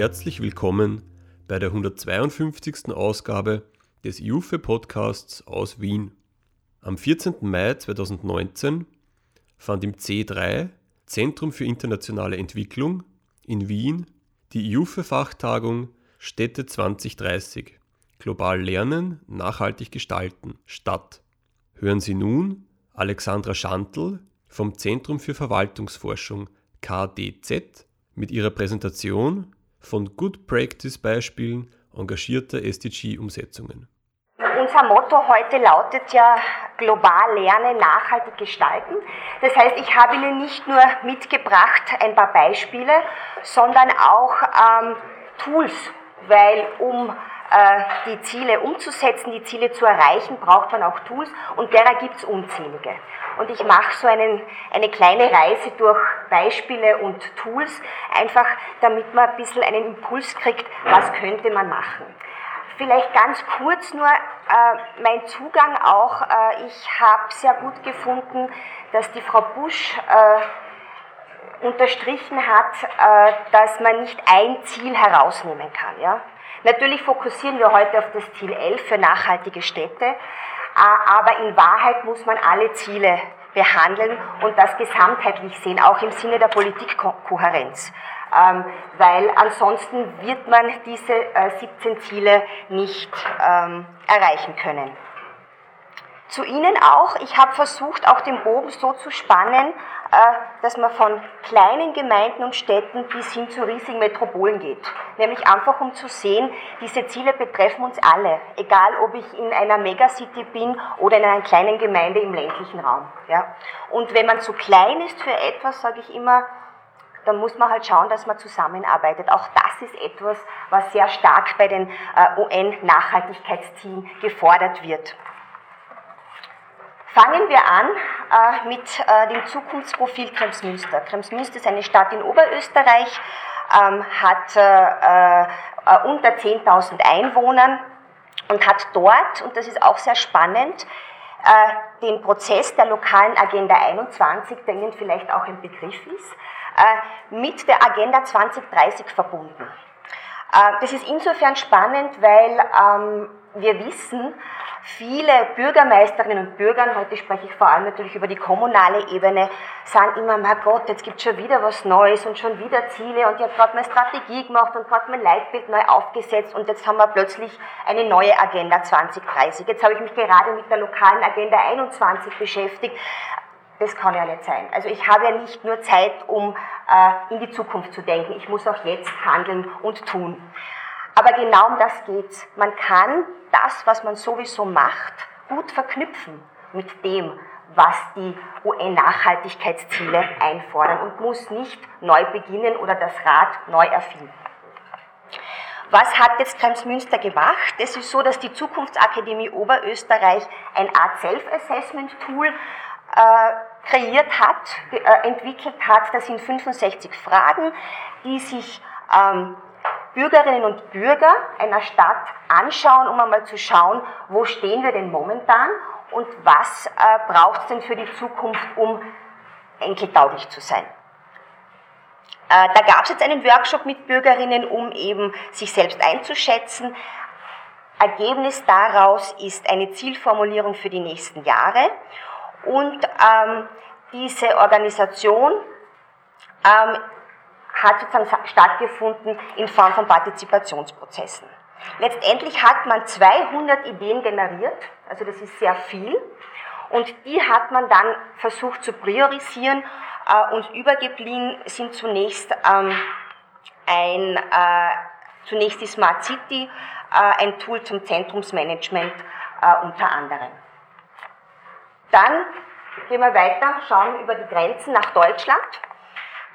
Herzlich willkommen bei der 152. Ausgabe des IUFE Podcasts aus Wien. Am 14. Mai 2019 fand im C3 Zentrum für internationale Entwicklung in Wien die IUFE-Fachtagung Städte 2030 Global Lernen, nachhaltig gestalten statt. Hören Sie nun Alexandra Schantl vom Zentrum für Verwaltungsforschung KDZ mit ihrer Präsentation von Good Practice Beispielen engagierter SDG-Umsetzungen. Unser Motto heute lautet ja global lernen, nachhaltig gestalten. Das heißt, ich habe Ihnen nicht nur mitgebracht ein paar Beispiele, sondern auch ähm, Tools, weil um die Ziele umzusetzen, die Ziele zu erreichen, braucht man auch Tools und derer gibt es unzählige. Und ich mache so einen, eine kleine Reise durch Beispiele und Tools, einfach damit man ein bisschen einen Impuls kriegt, was könnte man machen. Vielleicht ganz kurz nur äh, mein Zugang auch. Äh, ich habe sehr gut gefunden, dass die Frau Busch äh, unterstrichen hat, äh, dass man nicht ein Ziel herausnehmen kann. Ja? Natürlich fokussieren wir heute auf das Ziel 11 für nachhaltige Städte, äh, aber in Wahrheit muss man alle Ziele behandeln und das gesamtheitlich sehen, auch im Sinne der Politikkohärenz. Ähm, weil ansonsten wird man diese 17 äh, Ziele nicht ähm, erreichen können. Zu Ihnen auch, ich habe versucht, auch den Bogen so zu spannen, äh, dass man von kleinen Gemeinden und Städten bis hin zu riesigen Metropolen geht. Nämlich einfach um zu sehen, diese Ziele betreffen uns alle, egal ob ich in einer Megacity bin oder in einer kleinen Gemeinde im ländlichen Raum. Und wenn man zu klein ist für etwas, sage ich immer, dann muss man halt schauen, dass man zusammenarbeitet. Auch das ist etwas, was sehr stark bei den äh, UN-Nachhaltigkeitszielen gefordert wird. Fangen wir an äh, mit äh, dem Zukunftsprofil Kremsmünster. Kremsmünster ist eine Stadt in Oberösterreich, ähm, hat äh, äh unter 10.000 Einwohnern und hat dort, und das ist auch sehr spannend, äh, den Prozess der lokalen Agenda 21, der Ihnen vielleicht auch ein Begriff ist, äh, mit der Agenda 2030 verbunden. Das ist insofern spannend, weil ähm, wir wissen, viele Bürgermeisterinnen und Bürger, heute spreche ich vor allem natürlich über die kommunale Ebene, sagen immer, mein Gott, jetzt gibt es schon wieder was Neues und schon wieder Ziele und ich habe gerade meine Strategie gemacht und gerade mein Leitbild neu aufgesetzt und jetzt haben wir plötzlich eine neue Agenda 2030. Jetzt habe ich mich gerade mit der lokalen Agenda 21 beschäftigt. Das kann ja nicht sein. Also ich habe ja nicht nur Zeit, um äh, in die Zukunft zu denken, ich muss auch jetzt handeln und tun. Aber genau um das geht's. Man kann das, was man sowieso macht, gut verknüpfen mit dem, was die UN-Nachhaltigkeitsziele einfordern und muss nicht neu beginnen oder das Rad neu erfinden. Was hat jetzt Kremsmünster gemacht? Es ist so, dass die Zukunftsakademie Oberösterreich ein Art Self-Assessment-Tool äh, kreiert hat, äh, entwickelt hat. Das sind 65 Fragen, die sich ähm, Bürgerinnen und Bürger einer Stadt anschauen, um einmal zu schauen, wo stehen wir denn momentan und was äh, braucht es denn für die Zukunft, um enkeltauglich zu sein. Äh, da gab es jetzt einen Workshop mit Bürgerinnen, um eben sich selbst einzuschätzen. Ergebnis daraus ist eine Zielformulierung für die nächsten Jahre und ähm, diese Organisation ähm, hat sozusagen stattgefunden in Form von Partizipationsprozessen. Letztendlich hat man 200 Ideen generiert, also das ist sehr viel, und die hat man dann versucht zu priorisieren äh, und übergeblieben sind zunächst ähm, ein, äh, zunächst die Smart City, äh, ein Tool zum Zentrumsmanagement unter anderem. Dann gehen wir weiter, schauen über die Grenzen nach Deutschland.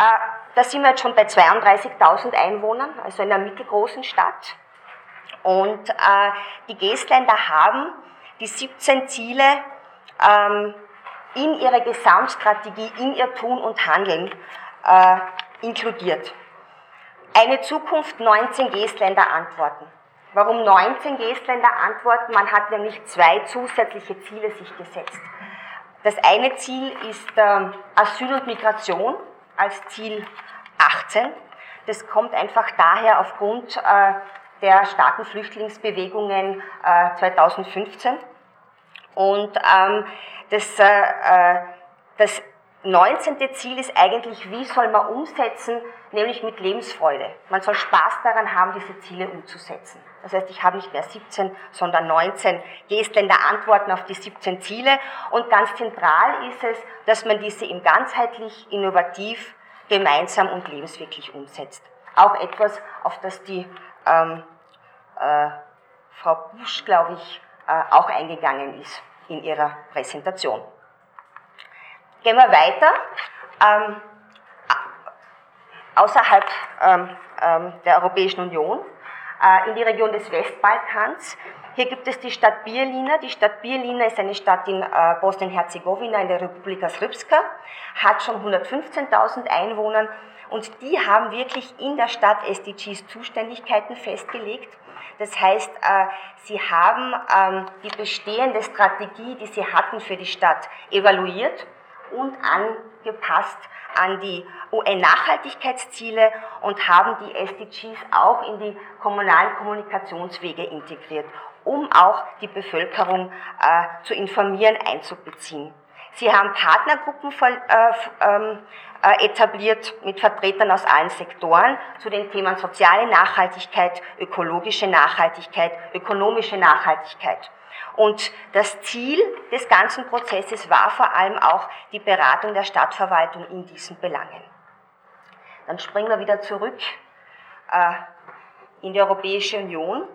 Äh, da sind wir jetzt schon bei 32.000 Einwohnern, also in einer mittelgroßen Stadt. Und äh, die Geestländer haben die 17 Ziele ähm, in ihre Gesamtstrategie, in ihr Tun und Handeln äh, inkludiert. Eine Zukunft 19 Geestländer antworten. Warum 19 Geestländer antworten? Man hat nämlich zwei zusätzliche Ziele sich gesetzt. Das eine Ziel ist äh, Asyl und Migration als Ziel 18. Das kommt einfach daher aufgrund äh, der starken Flüchtlingsbewegungen äh, 2015. Und ähm, das, äh, äh das 19. Ziel ist eigentlich, wie soll man umsetzen, nämlich mit Lebensfreude. Man soll Spaß daran haben, diese Ziele umzusetzen. Das heißt, ich habe nicht mehr 17, sondern 19 Gestländer Antworten auf die 17 Ziele. Und ganz zentral ist es, dass man diese im ganzheitlich, innovativ, gemeinsam und lebenswirklich umsetzt. Auch etwas, auf das die ähm, äh, Frau Busch, glaube ich, äh, auch eingegangen ist in ihrer Präsentation. Gehen wir weiter. Ähm, außerhalb ähm, ähm, der Europäischen Union, äh, in die Region des Westbalkans. Hier gibt es die Stadt Bielina. Die Stadt Bielina ist eine Stadt in äh, Bosnien-Herzegowina in der Republika Srpska, hat schon 115.000 Einwohner und die haben wirklich in der Stadt SDGs Zuständigkeiten festgelegt. Das heißt, äh, sie haben ähm, die bestehende Strategie, die sie hatten für die Stadt, evaluiert und angepasst an die UN-Nachhaltigkeitsziele und haben die SDGs auch in die kommunalen Kommunikationswege integriert, um auch die Bevölkerung äh, zu informieren, einzubeziehen. Sie haben Partnergruppen von, äh, ähm, äh, etabliert mit Vertretern aus allen Sektoren zu den Themen soziale Nachhaltigkeit, ökologische Nachhaltigkeit, ökonomische Nachhaltigkeit. Und das Ziel des ganzen Prozesses war vor allem auch die Beratung der Stadtverwaltung in diesen Belangen. Dann springen wir wieder zurück äh, in die Europäische Union.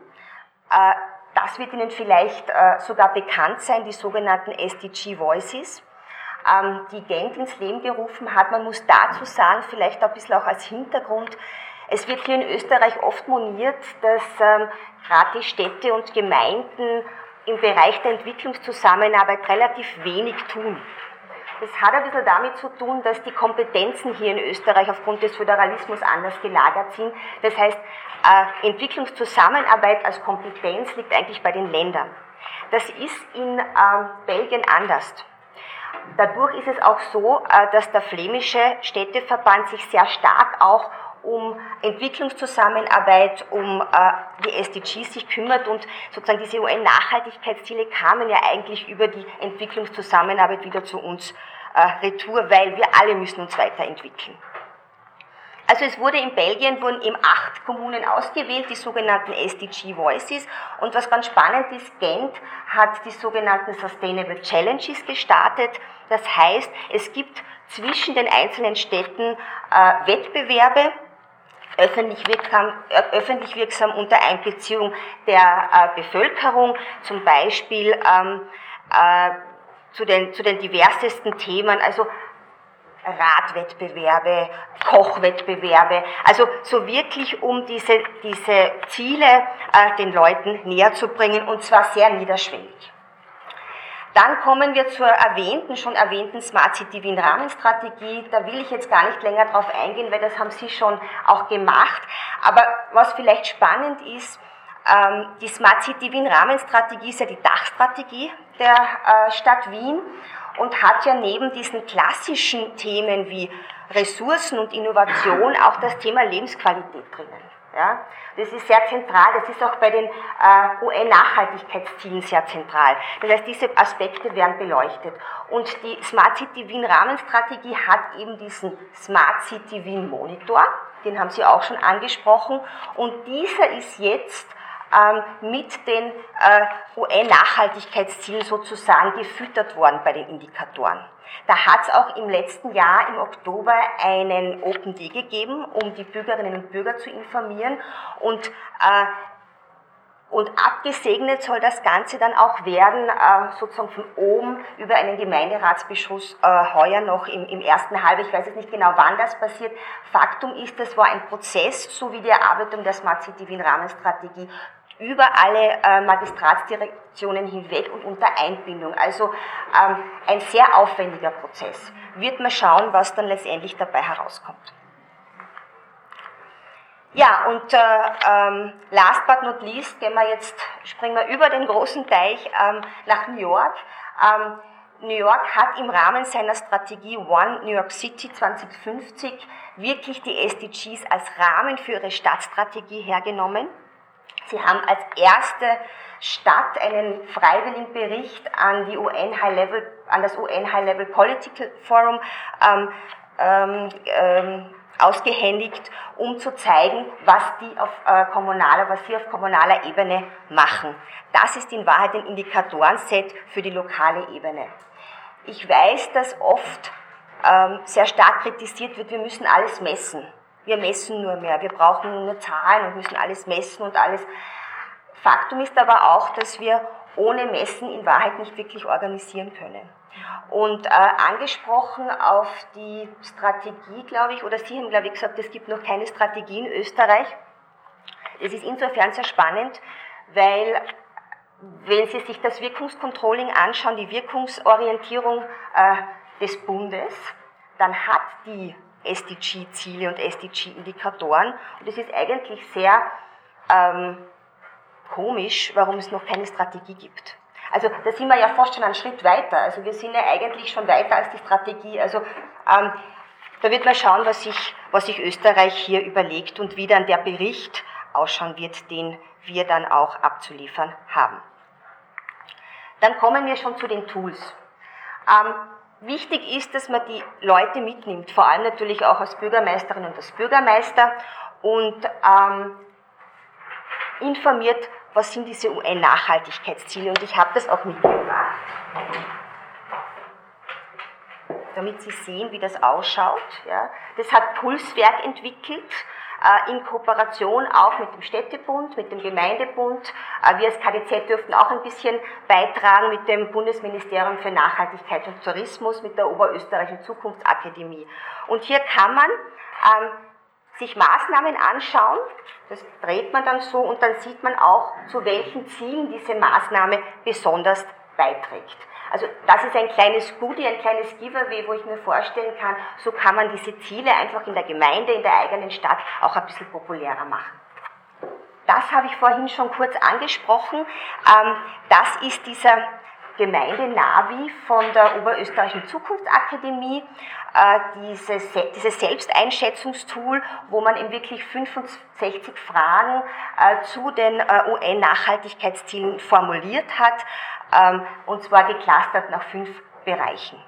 Äh, das wird Ihnen vielleicht äh, sogar bekannt sein, die sogenannten SDG Voices, ähm, die Gent ins Leben gerufen hat. Man muss dazu sagen, vielleicht ein bisschen auch als Hintergrund, es wird hier in Österreich oft moniert, dass ähm, gerade die Städte und Gemeinden im Bereich der Entwicklungszusammenarbeit relativ wenig tun. Das hat ein bisschen damit zu tun, dass die Kompetenzen hier in Österreich aufgrund des Föderalismus anders gelagert sind. Das heißt, äh, Entwicklungszusammenarbeit als Kompetenz liegt eigentlich bei den Ländern. Das ist in ähm, Belgien anders. Dadurch ist es auch so, äh, dass der flämische Städteverband sich sehr stark auch um Entwicklungszusammenarbeit, um äh, die SDGs sich kümmert und sozusagen diese UN-Nachhaltigkeitsziele kamen ja eigentlich über die Entwicklungszusammenarbeit wieder zu uns äh, retour, weil wir alle müssen uns weiterentwickeln. Also es wurde in Belgien wurden eben acht Kommunen ausgewählt, die sogenannten SDG Voices. Und was ganz spannend ist, Gent hat die sogenannten Sustainable Challenges gestartet. Das heißt, es gibt zwischen den einzelnen Städten äh, Wettbewerbe, öffentlich wirksam, öffentlich wirksam unter Einbeziehung der äh, Bevölkerung, zum Beispiel ähm, äh, zu, den, zu den diversesten Themen, also Radwettbewerbe, Kochwettbewerbe, also so wirklich um diese, diese Ziele äh, den Leuten näher zu bringen und zwar sehr niederschwellig. Dann kommen wir zur erwähnten, schon erwähnten Smart City Wien Rahmenstrategie. Da will ich jetzt gar nicht länger drauf eingehen, weil das haben Sie schon auch gemacht. Aber was vielleicht spannend ist, ähm, die Smart City Wien Rahmenstrategie ist ja die Dachstrategie der äh, Stadt Wien und hat ja neben diesen klassischen Themen wie Ressourcen und Innovation auch das Thema Lebensqualität drinnen. Ja? Das ist sehr zentral, das ist auch bei den äh, UN-Nachhaltigkeitszielen sehr zentral. Das heißt, diese Aspekte werden beleuchtet. Und die Smart City Wien Rahmenstrategie hat eben diesen Smart City Wien Monitor, den haben Sie auch schon angesprochen. Und dieser ist jetzt ähm, mit den äh, UN-Nachhaltigkeitszielen sozusagen gefüttert worden bei den Indikatoren. Da hat es auch im letzten Jahr im Oktober einen Open Day gegeben, um die Bürgerinnen und Bürger zu informieren und äh, und abgesegnet soll das Ganze dann auch werden, äh, sozusagen von oben über einen Gemeinderatsbeschluss äh, heuer noch im, ersten Halbjahr. Ich weiß jetzt nicht genau, wann das passiert. Faktum ist, das war ein Prozess, so wie die Erarbeitung der Smart City Wien Rahmenstrategie über alle äh, Magistratsdirektionen hinweg und unter Einbindung. Also ähm, ein sehr aufwendiger Prozess. Wird man schauen, was dann letztendlich dabei herauskommt. Ja, und äh, ähm, last but not least gehen wir jetzt, springen wir über den großen Teich ähm, nach New York. Ähm, New York hat im Rahmen seiner Strategie One New York City 2050 wirklich die SDGs als Rahmen für ihre Stadtstrategie hergenommen. Sie haben als erste Stadt einen freiwilligen Bericht an, die UN High Level, an das UN High Level Political Forum ähm, ähm, ähm, ausgehändigt, um zu zeigen, was die auf äh, kommunaler, was sie auf kommunaler Ebene machen. Das ist in Wahrheit ein Indikatorenset für die lokale Ebene. Ich weiß, dass oft ähm, sehr stark kritisiert wird, wir müssen alles messen. Wir messen nur mehr, wir brauchen nur Zahlen und müssen alles messen und alles. Faktum ist aber auch, dass wir ohne Messen in Wahrheit nicht wirklich organisieren können. Und äh, angesprochen auf die Strategie, glaube ich, oder Sie haben, glaube ich, gesagt, es gibt noch keine Strategie in Österreich. Es ist insofern sehr spannend, weil wenn Sie sich das Wirkungscontrolling anschauen, die Wirkungsorientierung äh, des Bundes, dann hat die SDG-Ziele und SDG-Indikatoren und es ist eigentlich sehr ähm, komisch, warum es noch keine Strategie gibt. Also da sind wir ja fast schon einen Schritt weiter. Also wir sind ja eigentlich schon weiter als die Strategie. Also ähm, da wird man schauen, was sich, was sich Österreich hier überlegt und wie dann der Bericht ausschauen wird, den wir dann auch abzuliefern haben. Dann kommen wir schon zu den Tools. Ähm, wichtig ist, dass man die Leute mitnimmt, vor allem natürlich auch als Bürgermeisterin und als Bürgermeister und ähm, informiert, was sind diese UN-Nachhaltigkeitsziele und ich habe das auch mitgebracht, damit Sie sehen, wie das ausschaut. Ja. Das hat Pulswerk entwickelt in Kooperation auch mit dem Städtebund, mit dem Gemeindebund. Äh, wir als KDZ dürften auch ein bisschen beitragen mit dem Bundesministerium für Nachhaltigkeit und Tourismus, mit der Oberösterreichischen Zukunftsakademie. Und hier kann man ähm, sich Maßnahmen anschauen, das dreht man dann so und dann sieht man auch, zu welchen Zielen diese Maßnahme besonders beiträgt. Also das ist ein kleines Goodie, ein kleines Giveaway, wo ich mir vorstellen kann, so kann man diese Ziele einfach in der Gemeinde, in der eigenen Stadt auch ein bisschen populärer machen. Das habe ich vorhin schon kurz angesprochen. Ähm, das ist dieser Gemeinde-Navi von der Oberösterreichischen Zukunftsakademie, äh, dieses, Selbsteinschätzungstool, wo man in wirklich 65 Fragen äh, zu den äh, UN-Nachhaltigkeitszielen formuliert hat, ähm, und zwar geclustert nach fünf Bereichen.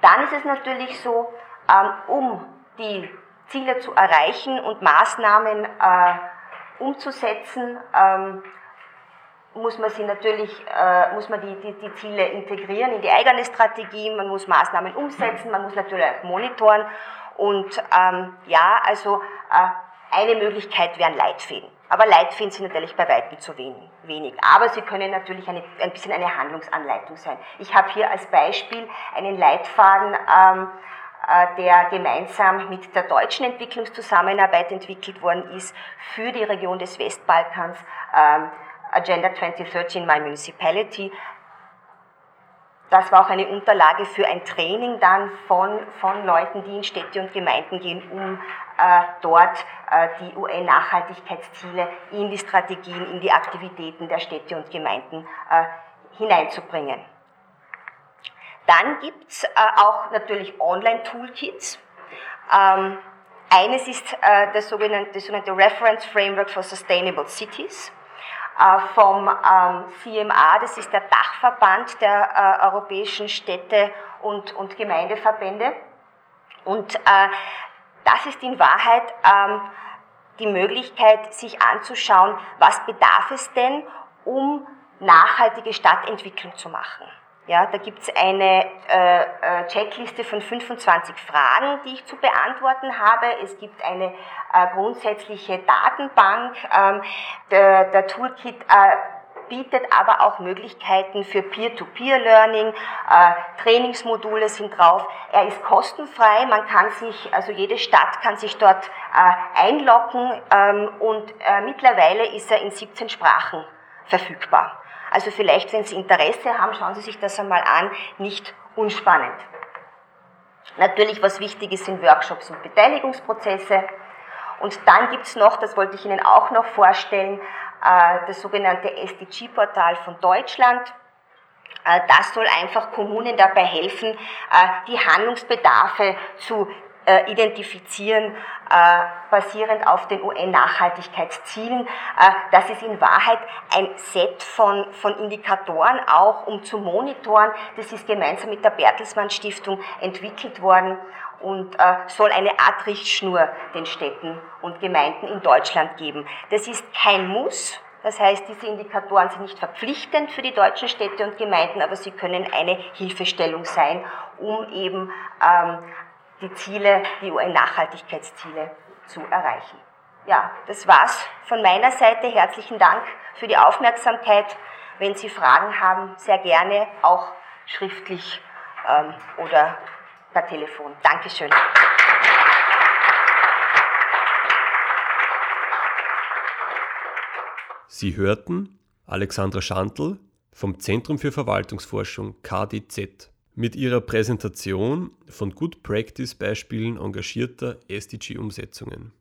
Dann ist es natürlich so, ähm, um die Ziele zu erreichen und Maßnahmen umzusetzen, ähm, muss man sie natürlich, äh, muss man die, die, die, Ziele integrieren in die eigene Strategie, man muss Maßnahmen umsetzen, man muss natürlich auch monitoren und ähm, ja, also äh, eine Möglichkeit wären Leitfäden. Aber Leitfäden sind natürlich bei weitem zu wenig. Aber sie können natürlich eine, ein bisschen eine Handlungsanleitung sein. Ich habe hier als Beispiel einen Leitfaden, ähm, äh, der gemeinsam mit der deutschen Entwicklungszusammenarbeit entwickelt worden ist für die Region des Westbalkans. Ähm, Agenda 2030 in My Municipality. Das war auch eine Unterlage für ein Training dann von, von Leuten, die in Städte und Gemeinden gehen, um äh, dort äh, die UN-Nachhaltigkeitsziele in die Strategien, in die Aktivitäten der Städte und Gemeinden äh, hineinzubringen. Dann gibt es äh, auch natürlich Online-Toolkits. Ähm, eines ist äh, das sogenannte, das sogenannte Reference Framework for Sustainable Cities. Äh, vom ähm, CMA, das ist der Dachverband der äh, europäischen Städte und, und Gemeindeverbände. Und äh, das ist in Wahrheit ähm, die Möglichkeit, sich anzuschauen, was bedarf es denn, um nachhaltige Stadtentwicklung zu machen. Ja, da gibt es eine äh, äh, Checkliste von 25 Fragen, die ich zu beantworten habe. Es gibt eine äh, grundsätzliche Datenbank. Ähm, der, der, Toolkit äh, bietet aber auch Möglichkeiten für Peer-to-Peer-Learning. Äh, Trainingsmodule sind drauf. Er ist kostenfrei. Man kann sich, also jede Stadt kann sich dort äh, einloggen ähm, und mittlerweile ist er in 17 Sprachen verfügbar. Also vielleicht, wenn Sie Interesse haben, schauen Sie sich das einmal an, nicht unspannend. Natürlich, was wichtig ist, sind Workshops und Beteiligungsprozesse. Und dann gibt es noch, das wollte ich Ihnen auch noch vorstellen, äh, das sogenannte SDG-Portal von Deutschland. Äh, das soll einfach Kommunen dabei helfen, äh, die Handlungsbedarfe zu äh, identifizieren, basierend auf den UN-Nachhaltigkeitszielen. Das ist in Wahrheit ein Set von, von Indikatoren, auch um zu monitoren. Das ist gemeinsam mit der Bertelsmann Stiftung entwickelt worden und soll eine Art Richtschnur den Städten und Gemeinden in Deutschland geben. Das ist kein Muss, das heißt, diese Indikatoren sind nicht verpflichtend für die deutschen Städte und Gemeinden, aber sie können eine Hilfestellung sein, um eben ähm, die Ziele, die UN-Nachhaltigkeitsziele zu erreichen. Ja, das war's von meiner Seite. Herzlichen Dank für die Aufmerksamkeit. Wenn Sie Fragen haben, sehr gerne auch schriftlich ähm, oder per Telefon. Dankeschön. Sie hörten Alexandra Schantl vom Zentrum für Verwaltungsforschung KDZ mit ihrer Präsentation von Good Practice Beispielen engagierter SDG-Umsetzungen.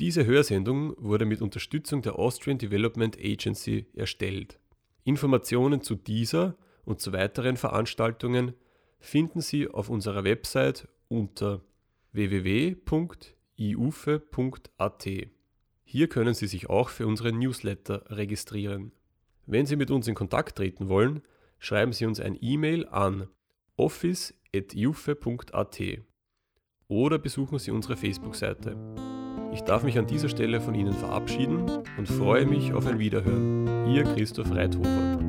Diese Hörsendung wurde mit Unterstützung der Austrian Development Agency erstellt. Informationen zu dieser und zu weiteren Veranstaltungen finden Sie auf unserer Website unter www.iufe.at. Hier können Sie sich auch für unseren Newsletter registrieren. Wenn Sie mit uns in Kontakt treten wollen, schreiben Sie uns ein E-Mail an office.jufe.at oder besuchen Sie unsere Facebook-Seite. Ich darf mich an dieser Stelle von Ihnen verabschieden und freue mich auf ein Wiederhören. Ihr Christoph Reithofer.